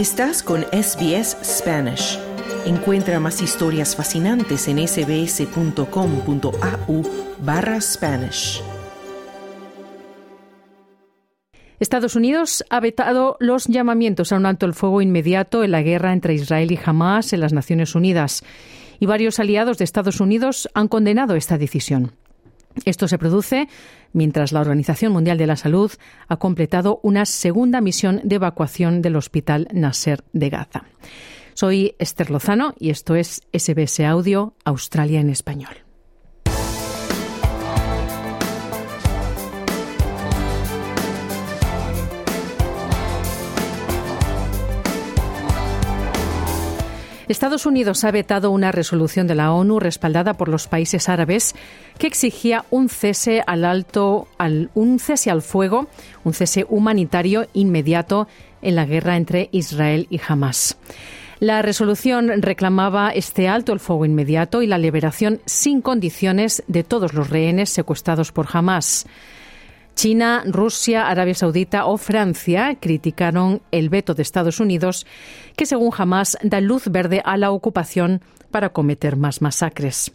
Estás con SBS Spanish. Encuentra más historias fascinantes en sbs.com.au barra Spanish. Estados Unidos ha vetado los llamamientos a un alto el fuego inmediato en la guerra entre Israel y Hamas en las Naciones Unidas. Y varios aliados de Estados Unidos han condenado esta decisión. Esto se produce mientras la Organización Mundial de la Salud ha completado una segunda misión de evacuación del Hospital Nasser de Gaza. Soy Esther Lozano y esto es SBS Audio Australia en Español. Estados Unidos ha vetado una resolución de la ONU respaldada por los países árabes que exigía un cese al alto, un cese al fuego, un cese humanitario inmediato en la guerra entre Israel y Hamas. La resolución reclamaba este alto el fuego inmediato y la liberación sin condiciones de todos los rehenes secuestrados por Hamas. China, Rusia, Arabia Saudita o Francia criticaron el veto de Estados Unidos, que según Hamas da luz verde a la ocupación para cometer más masacres.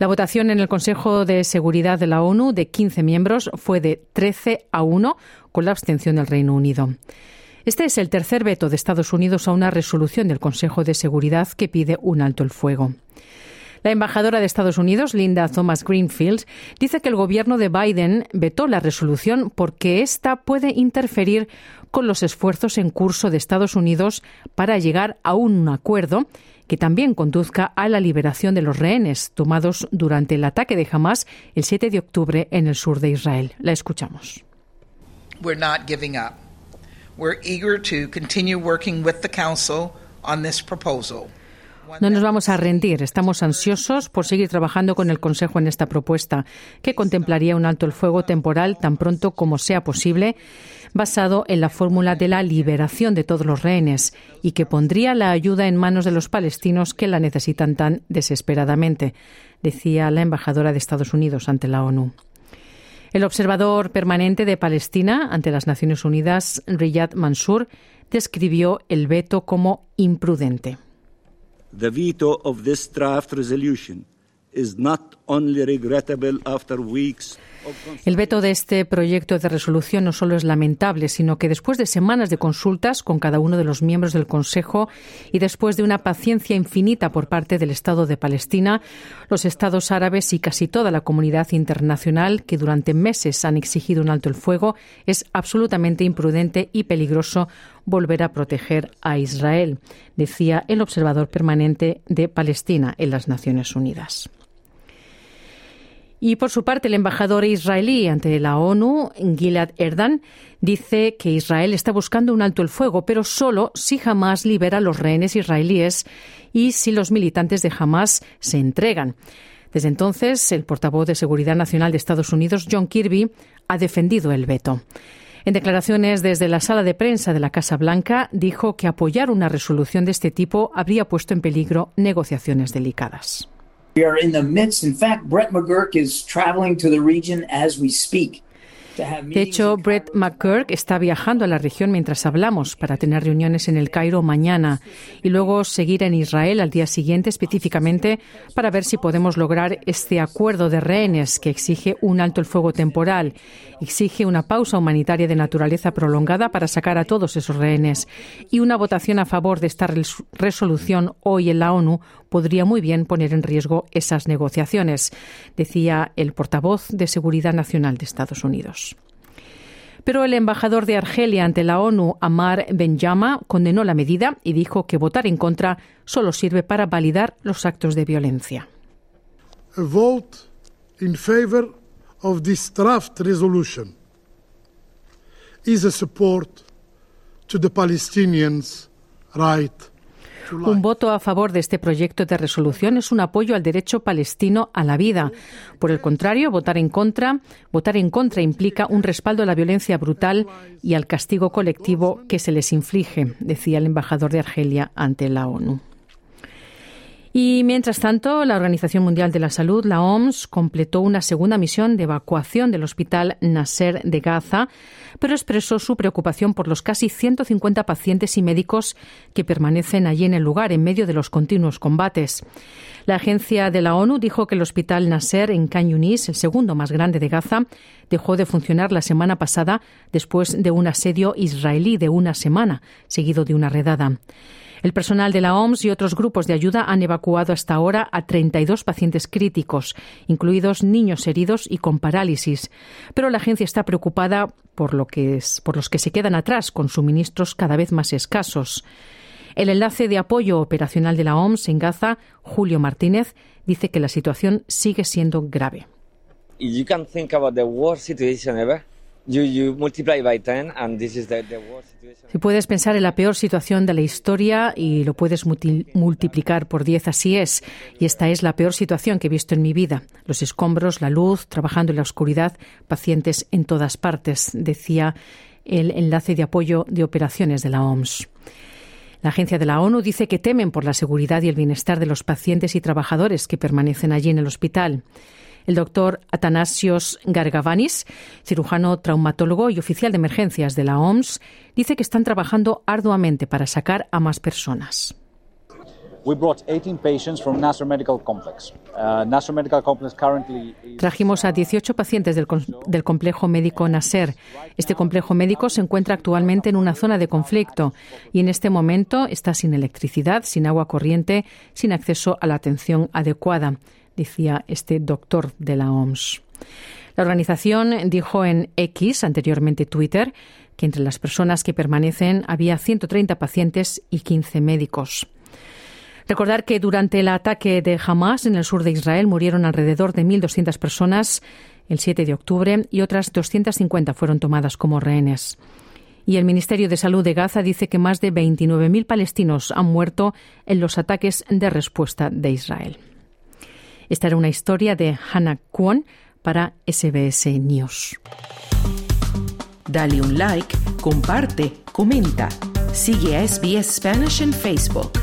La votación en el Consejo de Seguridad de la ONU de 15 miembros fue de 13 a 1, con la abstención del Reino Unido. Este es el tercer veto de Estados Unidos a una resolución del Consejo de Seguridad que pide un alto el fuego. La embajadora de Estados Unidos, Linda Thomas Greenfield, dice que el gobierno de Biden vetó la resolución porque ésta puede interferir con los esfuerzos en curso de Estados Unidos para llegar a un acuerdo que también conduzca a la liberación de los rehenes tomados durante el ataque de Hamas el 7 de octubre en el sur de Israel. La escuchamos. We're not giving up. We're eager to continue working with the council on this proposal. No nos vamos a rendir. Estamos ansiosos por seguir trabajando con el Consejo en esta propuesta, que contemplaría un alto el fuego temporal tan pronto como sea posible, basado en la fórmula de la liberación de todos los rehenes y que pondría la ayuda en manos de los palestinos que la necesitan tan desesperadamente, decía la embajadora de Estados Unidos ante la ONU. El observador permanente de Palestina ante las Naciones Unidas, Riyad Mansour, describió el veto como imprudente. The veto of this draft resolution is not only regrettable after weeks el veto de este proyecto de resolución no solo es lamentable, sino que después de semanas de consultas con cada uno de los miembros del Consejo y después de una paciencia infinita por parte del Estado de Palestina, los Estados árabes y casi toda la comunidad internacional que durante meses han exigido un alto el fuego, es absolutamente imprudente y peligroso volver a proteger a Israel, decía el observador permanente de Palestina en las Naciones Unidas. Y por su parte, el embajador israelí ante la ONU, Gilad Erdan, dice que Israel está buscando un alto el fuego, pero solo si Hamas libera a los rehenes israelíes y si los militantes de Hamas se entregan. Desde entonces, el portavoz de Seguridad Nacional de Estados Unidos, John Kirby, ha defendido el veto. En declaraciones desde la sala de prensa de la Casa Blanca, dijo que apoyar una resolución de este tipo habría puesto en peligro negociaciones delicadas. We are in the midst. In fact, Brett McGurk is traveling to the region as we speak. De hecho, Brett McGurk está viajando a la región mientras hablamos para tener reuniones en el Cairo mañana y luego seguir en Israel al día siguiente específicamente para ver si podemos lograr este acuerdo de rehenes que exige un alto el fuego temporal, exige una pausa humanitaria de naturaleza prolongada para sacar a todos esos rehenes y una votación a favor de esta resolución hoy en la ONU podría muy bien poner en riesgo esas negociaciones, decía el portavoz de Seguridad Nacional de Estados Unidos. Pero el embajador de Argelia ante la ONU, Amar Benjama, condenó la medida y dijo que votar en contra solo sirve para validar los actos de violencia. A vote in favor of this draft resolution is a support to the Palestinians' right un voto a favor de este proyecto de resolución es un apoyo al derecho palestino a la vida. Por el contrario, votar en contra, votar en contra implica un respaldo a la violencia brutal y al castigo colectivo que se les inflige, decía el embajador de Argelia ante la ONU. Y mientras tanto, la Organización Mundial de la Salud, la OMS, completó una segunda misión de evacuación del Hospital Nasser de Gaza, pero expresó su preocupación por los casi 150 pacientes y médicos que permanecen allí en el lugar en medio de los continuos combates. La agencia de la ONU dijo que el Hospital Nasser en Khan Yunis, el segundo más grande de Gaza, dejó de funcionar la semana pasada después de un asedio israelí de una semana, seguido de una redada. El personal de la OMS y otros grupos de ayuda han evacuado hasta ahora a 32 pacientes críticos, incluidos niños heridos y con parálisis. Pero la agencia está preocupada por, lo que es, por los que se quedan atrás, con suministros cada vez más escasos. El enlace de apoyo operacional de la OMS en Gaza, Julio Martínez, dice que la situación sigue siendo grave. Si puedes pensar en la peor situación de la historia y lo puedes multiplicar por 10, así es. Y esta es la peor situación que he visto en mi vida. Los escombros, la luz, trabajando en la oscuridad, pacientes en todas partes, decía el enlace de apoyo de operaciones de la OMS. La agencia de la ONU dice que temen por la seguridad y el bienestar de los pacientes y trabajadores que permanecen allí en el hospital. El doctor Atanasios Gargavanis, cirujano traumatólogo y oficial de emergencias de la OMS, dice que están trabajando arduamente para sacar a más personas. Trajimos a 18 pacientes del, del, complejo médico Nasser. Este complejo médico se encuentra actualmente en una zona de conflicto y en este momento está sin electricidad, sin agua corriente, sin acceso a la atención adecuada decía este doctor de la OMS. La organización dijo en X, anteriormente Twitter, que entre las personas que permanecen había 130 pacientes y 15 médicos. Recordar que durante el ataque de Hamas en el sur de Israel murieron alrededor de 1.200 personas el 7 de octubre y otras 250 fueron tomadas como rehenes. Y el Ministerio de Salud de Gaza dice que más de 29.000 palestinos han muerto en los ataques de respuesta de Israel. Esta era una historia de Hannah Kwon para SBS News. Dale un like, comparte, comenta. Sigue a SBS Spanish en Facebook.